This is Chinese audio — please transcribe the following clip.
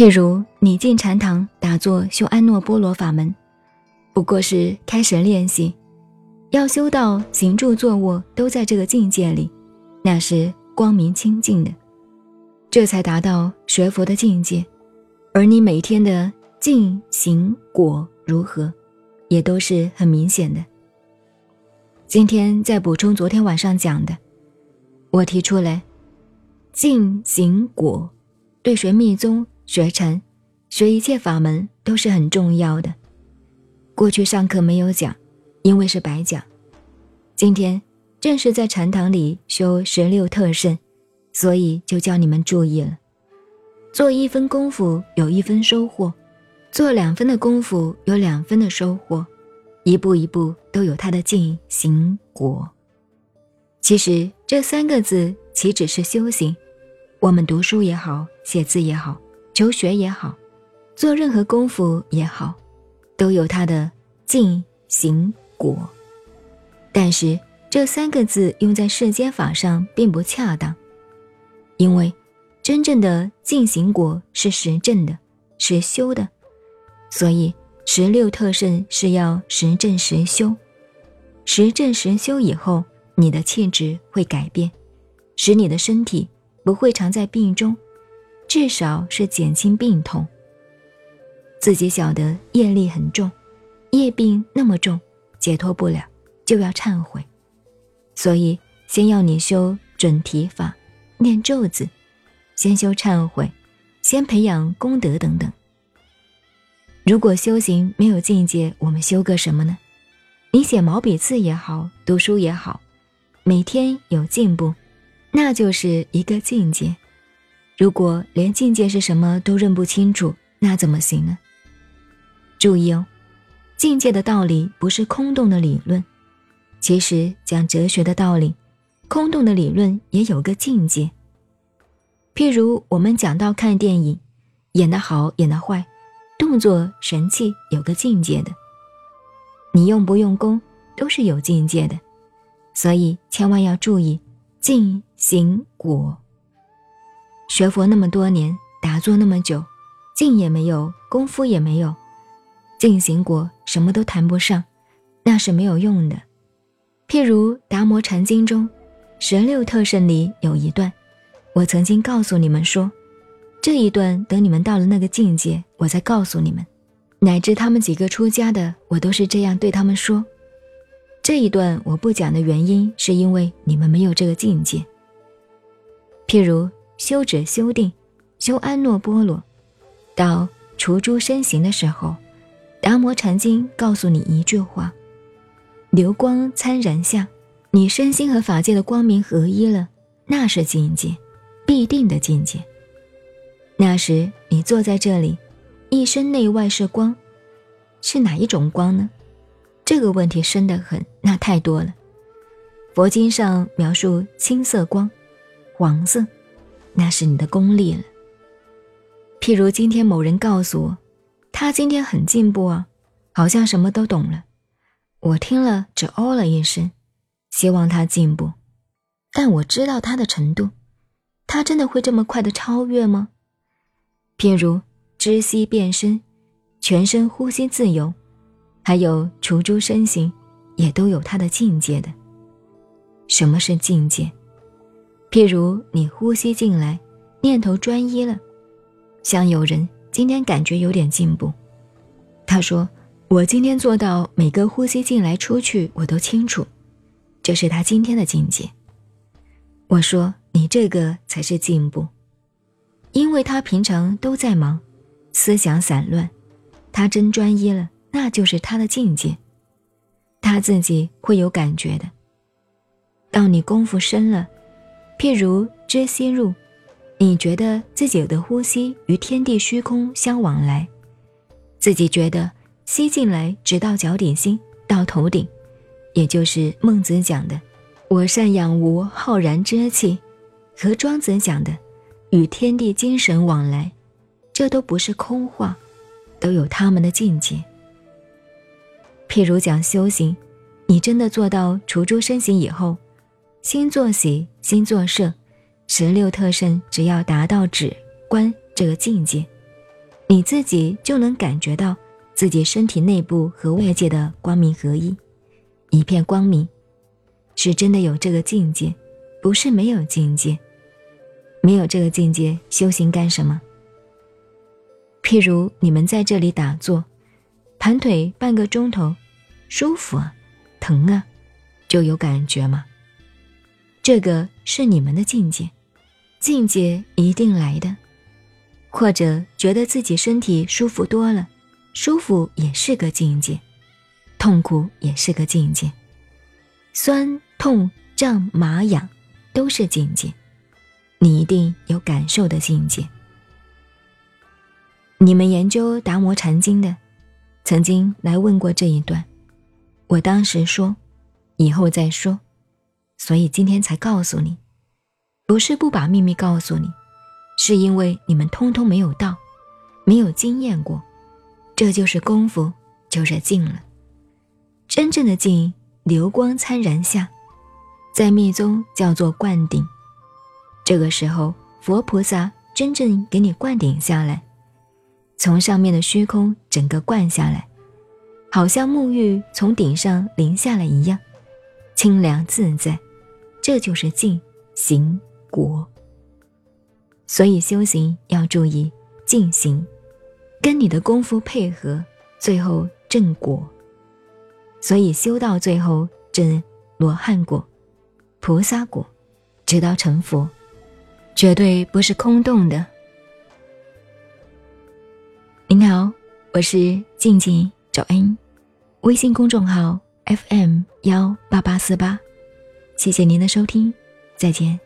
譬如你进禅堂打坐修安诺波罗法门，不过是开始练习，要修到行住坐卧都在这个境界里，那是光明清净的，这才达到学佛的境界。而你每天的静行果如何，也都是很明显的。今天再补充昨天晚上讲的，我提出来，静行果，对学密宗。学禅，学一切法门都是很重要的。过去上课没有讲，因为是白讲。今天正是在禅堂里修十六特胜，所以就教你们注意了。做一分功夫有一分收获，做两分的功夫有两分的收获，一步一步都有它的进行果。其实这三个字岂止是修行？我们读书也好，写字也好。求学也好，做任何功夫也好，都有它的进行果。但是这三个字用在世间法上并不恰当，因为真正的进行果是实证的，是修的，所以十六特胜是要实证实修。实证实修以后，你的气质会改变，使你的身体不会常在病中。至少是减轻病痛。自己晓得业力很重，业病那么重，解脱不了，就要忏悔。所以先要你修准提法，念咒子，先修忏悔，先培养功德等等。如果修行没有境界，我们修个什么呢？你写毛笔字也好，读书也好，每天有进步，那就是一个境界。如果连境界是什么都认不清楚，那怎么行呢？注意哦，境界的道理不是空洞的理论。其实讲哲学的道理，空洞的理论也有个境界。譬如我们讲到看电影，演得好演得坏，动作神气有个境界的。你用不用功都是有境界的，所以千万要注意静行果。学佛那么多年，打坐那么久，静也没有，功夫也没有，进行过什么都谈不上，那是没有用的。譬如《达摩禅经》中十六特胜里有一段，我曾经告诉你们说，这一段等你们到了那个境界，我再告诉你们。乃至他们几个出家的，我都是这样对他们说。这一段我不讲的原因，是因为你们没有这个境界。譬如。修者修定，修安诺波罗，到除诸身形的时候，达摩禅经告诉你一句话：流光参然下，你身心和法界的光明合一了，那是境界，必定的境界。那时你坐在这里，一身内外是光，是哪一种光呢？这个问题深得很，那太多了。佛经上描述青色光，黄色。那是你的功力了。譬如今天某人告诉我，他今天很进步啊，好像什么都懂了。我听了只哦了一声，希望他进步，但我知道他的程度，他真的会这么快的超越吗？譬如知悉变身，全身呼吸自由，还有除诸身形，也都有他的境界的。什么是境界？譬如你呼吸进来，念头专一了，像有人今天感觉有点进步，他说：“我今天做到每个呼吸进来出去我都清楚，这是他今天的境界。”我说：“你这个才是进步，因为他平常都在忙，思想散乱，他真专一了，那就是他的境界，他自己会有感觉的。到你功夫深了。”譬如知吸入，你觉得自己有的呼吸与天地虚空相往来，自己觉得吸进来直到脚底心到头顶，也就是孟子讲的“我善养无浩然之气”，和庄子讲的“与天地精神往来”，这都不是空话，都有他们的境界。譬如讲修行，你真的做到除诸身形以后。心作喜，心作摄，十六特胜，只要达到止观这个境界，你自己就能感觉到自己身体内部和外界的光明合一，一片光明，是真的有这个境界，不是没有境界。没有这个境界，修行干什么？譬如你们在这里打坐，盘腿半个钟头，舒服啊，疼啊，就有感觉吗？这个是你们的境界，境界一定来的。或者觉得自己身体舒服多了，舒服也是个境界，痛苦也是个境界，酸痛胀麻痒都是境界，你一定有感受的境界。你们研究《达摩禅经》的，曾经来问过这一段，我当时说，以后再说，所以今天才告诉你，不是不把秘密告诉你。是因为你们通通没有到，没有经验过，这就是功夫，就是静了。真正的静，流光参然下，在密宗叫做灌顶。这个时候，佛菩萨真正给你灌顶下来，从上面的虚空整个灌下来，好像沐浴从顶上淋下来一样，清凉自在。这就是静行果。所以修行要注意静行，跟你的功夫配合，最后正果。所以修到最后证罗汉果、菩萨果，直到成佛，绝对不是空洞的。您好，我是静静找恩，微信公众号 FM 幺八八四八，谢谢您的收听，再见。